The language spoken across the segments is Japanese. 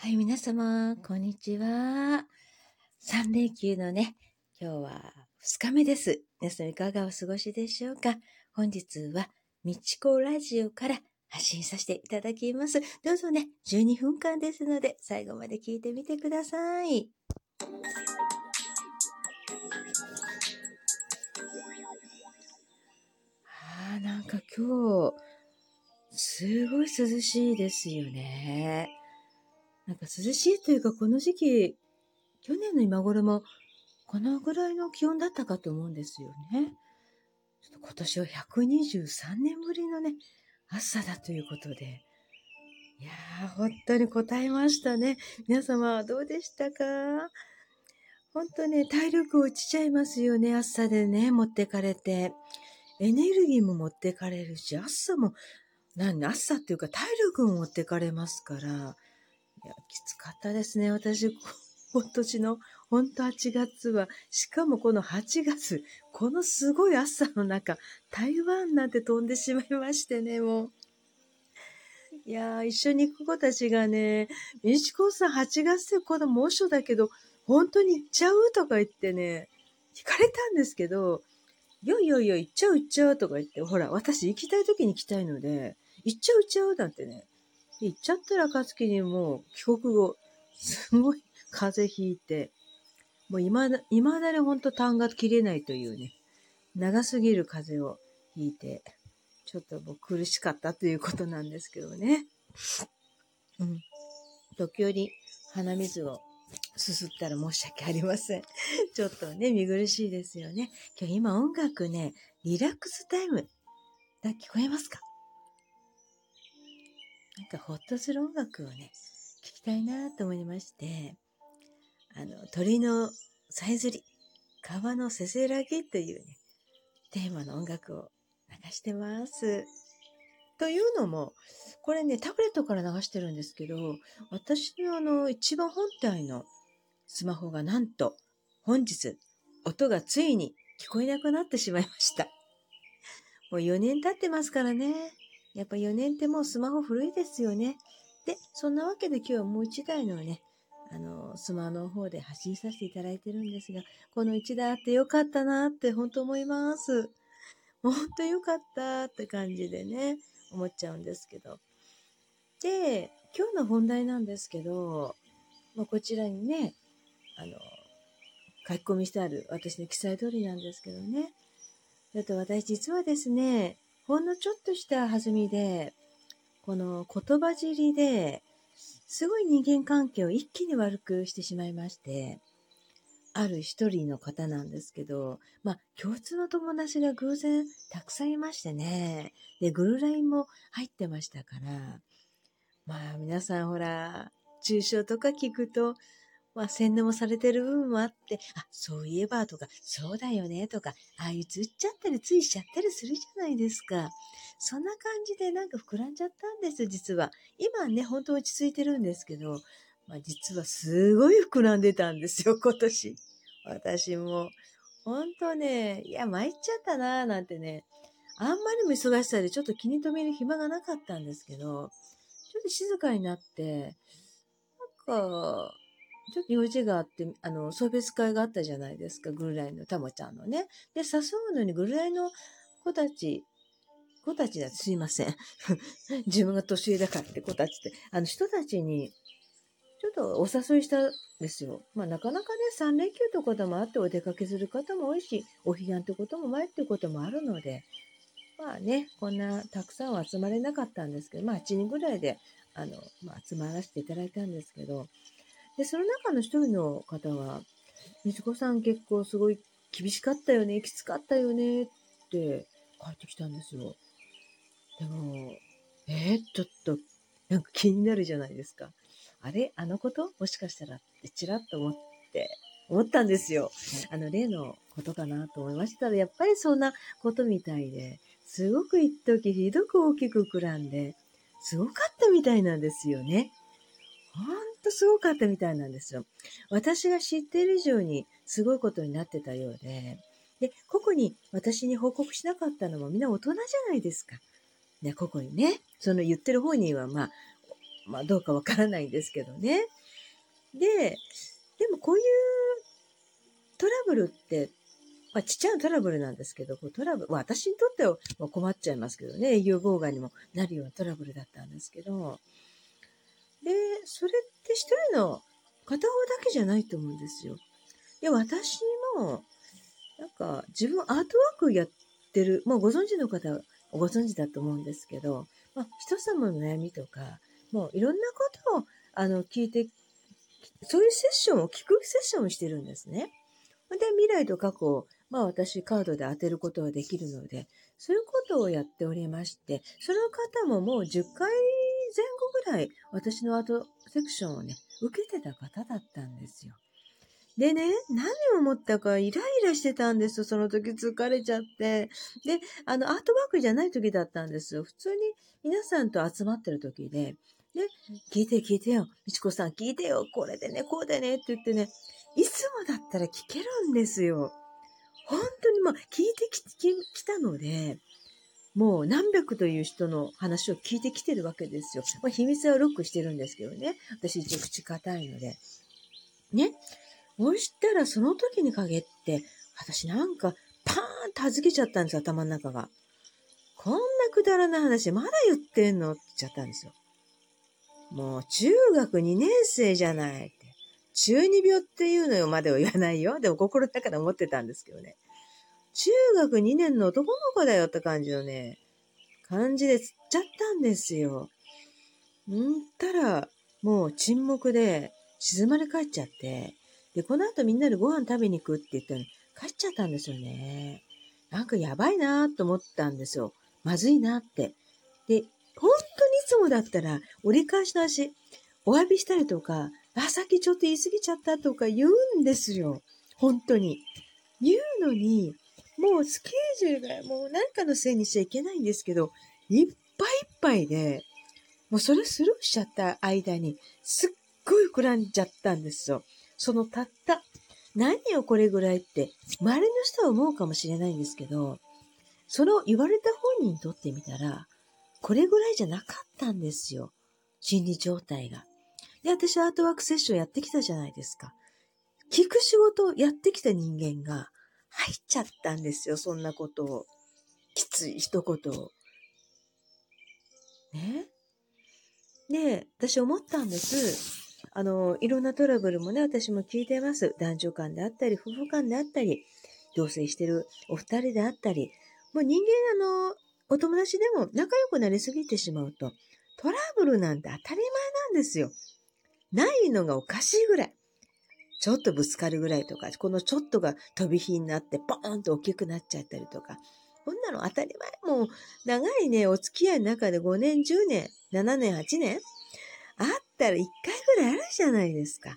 はい、皆様、こんにちは。3連休のね、今日は2日目です。皆さんいかがお過ごしでしょうか？本日は、みちこラジオから発信させていただきます。どうぞね、12分間ですので、最後まで聞いてみてください。ああ、なんか今日、すごい涼しいですよね。なんか涼しいというか、この時期、去年の今頃も、このぐらいの気温だったかと思うんですよね。ちょっと今年は123年ぶりのね、暑さだということで。いやー、本当に答えましたね。皆様はどうでしたか？本当ね、体力落ちちゃいますよね、暑さでね、持ってかれて。エネルギーも持ってかれるし、暑さも、なん暑さっていうか体力も持ってかれますから、や、きつかったですね、私、今年の、本当8月は、しかもこの8月、このすごい暑さの中、台湾なんて飛んでしまいましてね、もう。いやー、一緒に行く子たちがね、みちこさん8月でこの猛暑だけど、本当に行っちゃうとか言ってね、聞かれたんですけど、いやいやいや、行っちゃう行っちゃうとか言って、ほら、私行きたい時に行きたいので、行っちゃう行っちゃうなんてね、行っちゃったら暁にもう帰国後、すごい風邪ひいて、もう未だ、未だにほんと痰が切れないというね、長すぎる風邪をひいて、ちょっともう苦しかったということなんですけどね。うん。時折鼻水をすすったら申し訳ありません。ちょっとね、見苦しいですよね。今日今音楽ね、リラックスタイム。だ聞こえますか？なんかほっとする音楽をね、聞きたいなと思いまして、あの、鳥のさえずり、川のせせらぎというね、テーマの音楽を流してます。というのも、これね、タブレットから流してるんですけど、私のあの、一番本体のスマホがなんと、本日、音がついに聞こえなくなってしまいました。もう4年経ってますからね。やっぱ4年ってもうスマホ古いですよね。で、そんなわけで今日はもう1台のね、あの、スマホの方で発信させていただいてるんですが、この1台あってよかったなって本当思います。本当よかったって感じでね、思っちゃうんですけど。で、今日の本題なんですけど、まあ、こちらにね、あの、書き込みしてある私の記載通りなんですけどね。ちょっと私実はですね、ほんのちょっとした弾みで、この言葉尻で、すごい人間関係を一気に悪くしてしまいまして、ある一人の方なんですけど、まあ、共通の友達が偶然たくさんいましてね、で、グルラインも入ってましたから、まあ、皆さんほら、抽象とか聞くと、まあ、洗脳もされてる部分もあって、あ、そういえばとか、そうだよねとか、ああいうつっちゃったりついしちゃったりするじゃないですか。そんな感じでなんか膨らんじゃったんです、実は。今ね、本当落ち着いてるんですけど、まあ実はすごい膨らんでたんですよ、今年。私も。本当ね、いや、参っちゃったなぁなんてね、あんまりも忙しさでちょっと気に留める暇がなかったんですけど、ちょっと静かになって、なんか、ちょっと用事があって、あの、送別会があったじゃないですか、グルライのたもちゃんのね。で、誘うのにグルライの子たち、子たちだ、すいません。自分が年上だからって子たちって、あの人たちに、ちょっとお誘いしたんですよ。まあなかなかね、3連休とかでもあってお出かけする方も多いし、お彼岸ってことも前ってこともあるので、まあね、こんなたくさんは集まれなかったんですけど、まあ8人ぐらいで、あの、まあ集まらせていただいたんですけど、で、その中の一人の方は、みつこさん結構すごい厳しかったよね、きつかったよねって帰ってきたんですよ。でも、えー、ちょっと、なんか気になるじゃないですか。あれ？あのこと？もしかしたらってちらっと思って、思ったんですよ。あの例のことかなと思いましたら、やっぱりそんなことみたいで、すごく一時ひどく大きく膨らんで、すごかったみたいなんですよね。ほんとすごかったみたいなんですよ。私が知っている以上にすごいことになってたようで、で、個々に私に報告しなかったのもみんな大人じゃないですか。ね、個々にね。その言ってる本人はまあ、まあどうかわからないんですけどね。で、でもこういうトラブルって、まあちっちゃなトラブルなんですけど、こうトラブル、私にとっては困っちゃいますけどね、営業妨害にもなるようなトラブルだったんですけど、それって一人の片方だけじゃないと思うんですよ。で、私も、なんか自分アートワークやってる、もうご存知の方ご存知だと思うんですけど、まあ、人様の悩みとか、もういろんなことをあの聞いて、そういうセッションを聞くセッションをしてるんですね。で、未来と過去を、まあ私カードで当てることができるので、そういうことをやっておりまして、その方ももう10回前後ぐらい私のアートセクションをね、受けてた方だったんですよ。でね、何を思ったかイライラしてたんですよ。その時疲れちゃって。で、あの、アートワークじゃない時だったんですよ。普通に皆さんと集まってる時で、で、聞いて聞いてよ。みちこさん聞いてよ。これでね、こうでねって言ってね、いつもだったら聞けるんですよ。本当にもう聞いてきたので、もう何百という人の話を聞いてきてるわけですよ。まあ、秘密はロックしてるんですけどね。私一応口硬いので。ね。そしたらその時に限って、私なんかパーンと預けちゃったんですよ、頭の中が。こんなくだらない話まだ言ってんのって言っちゃったんですよ。もう中学2年生じゃないって。中二病っていうのよまでは言わないよ。でも心の中で思ってたんですけどね。中学2年の男の子だよって感じのね、感じで釣っちゃったんですよ。んたら、もう沈黙で静まり返っちゃって、で、この後みんなでご飯食べに行くって言ったのに、帰っちゃったんですよね。なんかやばいなと思ったんですよ。まずいなって。で、本当にいつもだったら、折り返しの足、お詫びしたりとか、あ、さっきちょっと言い過ぎちゃったとか言うんですよ。本当に。言うのに、もうスケジュールがもう何かのせいにしちゃいけないんですけど、いっぱいいっぱいで、もうそれスルーしちゃった間に、すっごい膨らんじゃったんですよ。そのたった、何をこれぐらいって、周りの人は思うかもしれないんですけど、その言われた本人にとってみたら、これぐらいじゃなかったんですよ。心理状態が。で、私はアートワークセッションやってきたじゃないですか。聞く仕事をやってきた人間が入っちゃったんですよ。そんなことを。きつい一言を。ね。で、私思ったんです。あの、いろんなトラブルもね、私も聞いてます。男女間であったり、夫婦間であったり、同棲してるお二人であったり、もう人間あの、お友達でも仲良くなりすぎてしまうと、トラブルなんて当たり前なんですよ。ないのがおかしいぐらい。ちょっとぶつかるぐらいとか、このちょっとが飛び火になってポーンと大きくなっちゃったりとか。こんなの当たり前。もう長いね、お付き合いの中で5年、10年、7年、8年あったら一回ぐらいあるじゃないですか。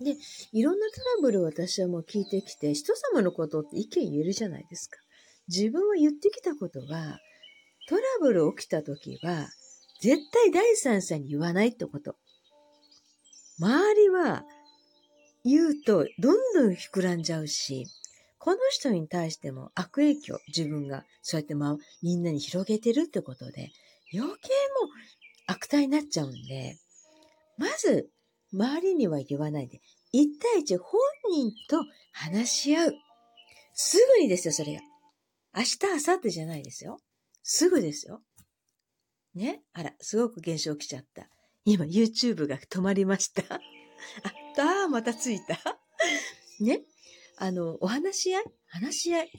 で、いろんなトラブルを私はもう聞いてきて、人様のことって意見言えるじゃないですか。自分は言ってきたことは、トラブル起きた時は、絶対第三者に言わないってこと。周りは言うとどんどん膨らんじゃうし、この人に対しても悪影響、自分がそうやって、ま、みんなに広げてるってことで、余計も悪態になっちゃうんで、まず、周りには言わないで、一対一本人と話し合う。すぐにですよ、それが。明日、明後日じゃないですよ。すぐですよ。ね？あら、すごく現象起きちゃった。今、YouTube が止まりました。あ、あ、またついた。ねあの、お話し合い？話し合い。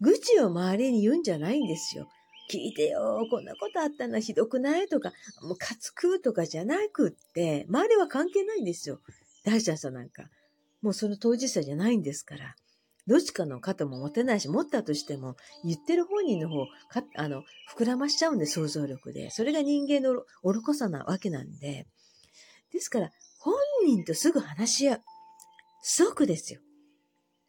愚痴を周りに言うんじゃないんですよ。聞いてよ、こんなことあったのひどくないとか、もうカツ食うとかじゃなくって、周りは関係ないんですよ。大者さんなんか。もうその当事者じゃないんですから。どっちかの肩も持てないし、持ったとしても、言ってる本人の方、かあの、膨らましちゃうんで、想像力で。それが人間の愚かさなわけなんで。ですから、人とすぐ話し合う。即ですよ。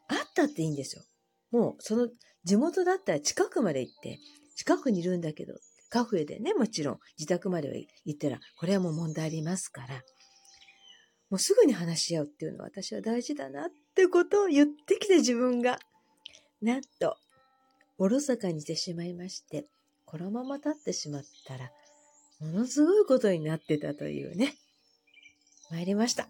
会ったっていいんですよ。もう、その、地元だったら近くまで行って、近くにいるんだけど、カフェでね、もちろん自宅までは行ったら、これはもう問題ありますから、もうすぐに話し合うっていうのは私は大事だなってことを言ってきて自分が、なんと、おろそかにしてしまいまして、このまま立ってしまったら、ものすごいことになってたというね。参りました。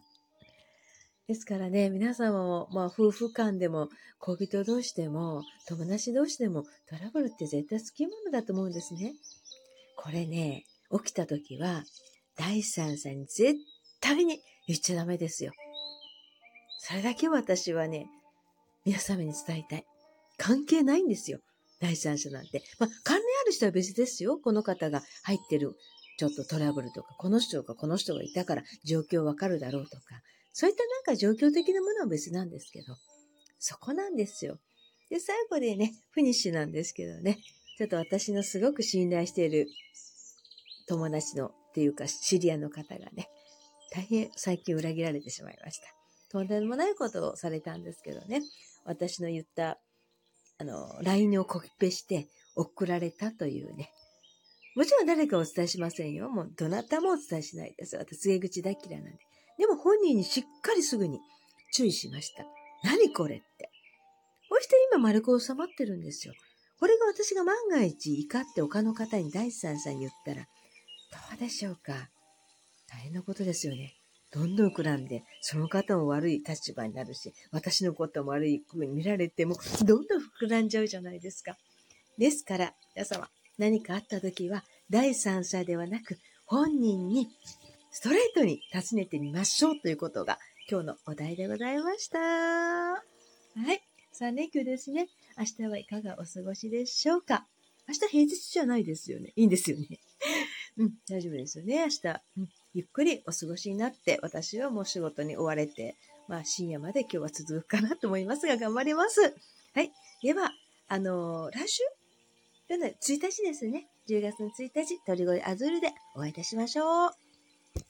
ですからね、皆様も、まあ、夫婦間でも、恋人同士でも、友達同士でも、トラブルって絶対つきものだと思うんですね。これね、起きた時は、第三者に絶対に言っちゃダメですよ。それだけ私はね、皆様に伝えたい。関係ないんですよ。第三者なんて。まあ、関連ある人は別ですよ。この方が入ってるちょっとトラブルとか、この人がこの人がいたから状況わかるだろうとか、そういったなんか状況的なものは別なんですけど、そこなんですよ。で、最後でね、フィニッシュなんですけどね、ちょっと私のすごく信頼している友達のっていうか知り合いの方がね、大変最近裏切られてしまいました。とんでもないことをされたんですけどね、私の言った、あの、LINE をコピペして送られたというね、もちろん誰かお伝えしませんよ。もうどなたもお伝えしないです。私、告げ口大嫌いなんで。でも本人にしっかりすぐに注意しました。何これって。こうして今丸く収まってるんですよ。これが私が万が一怒って他の方に第三者に言ったら、どうでしょうか。大変なことですよね。どんどん膨らんで、その方も悪い立場になるし、私のことも悪い風に見られても、どんどん膨らんじゃうじゃないですか。ですから、皆様、何かあった時は、第三者ではなく、本人にストレートに尋ねてみましょうということが今日のお題でございました。はい。3連休ですね。明日はいかがお過ごしでしょうか？明日平日じゃないですよね。いいんですよね。うん、大丈夫ですよね。明日、うん、ゆっくりお過ごしになって、私はもう仕事に追われて、まあ深夜まで今日は続くかなと思いますが、頑張ります。はい。では、あのー、来週？今日のは1日ですね。10月の1日、鳥越アズールでお会いいたしましょう。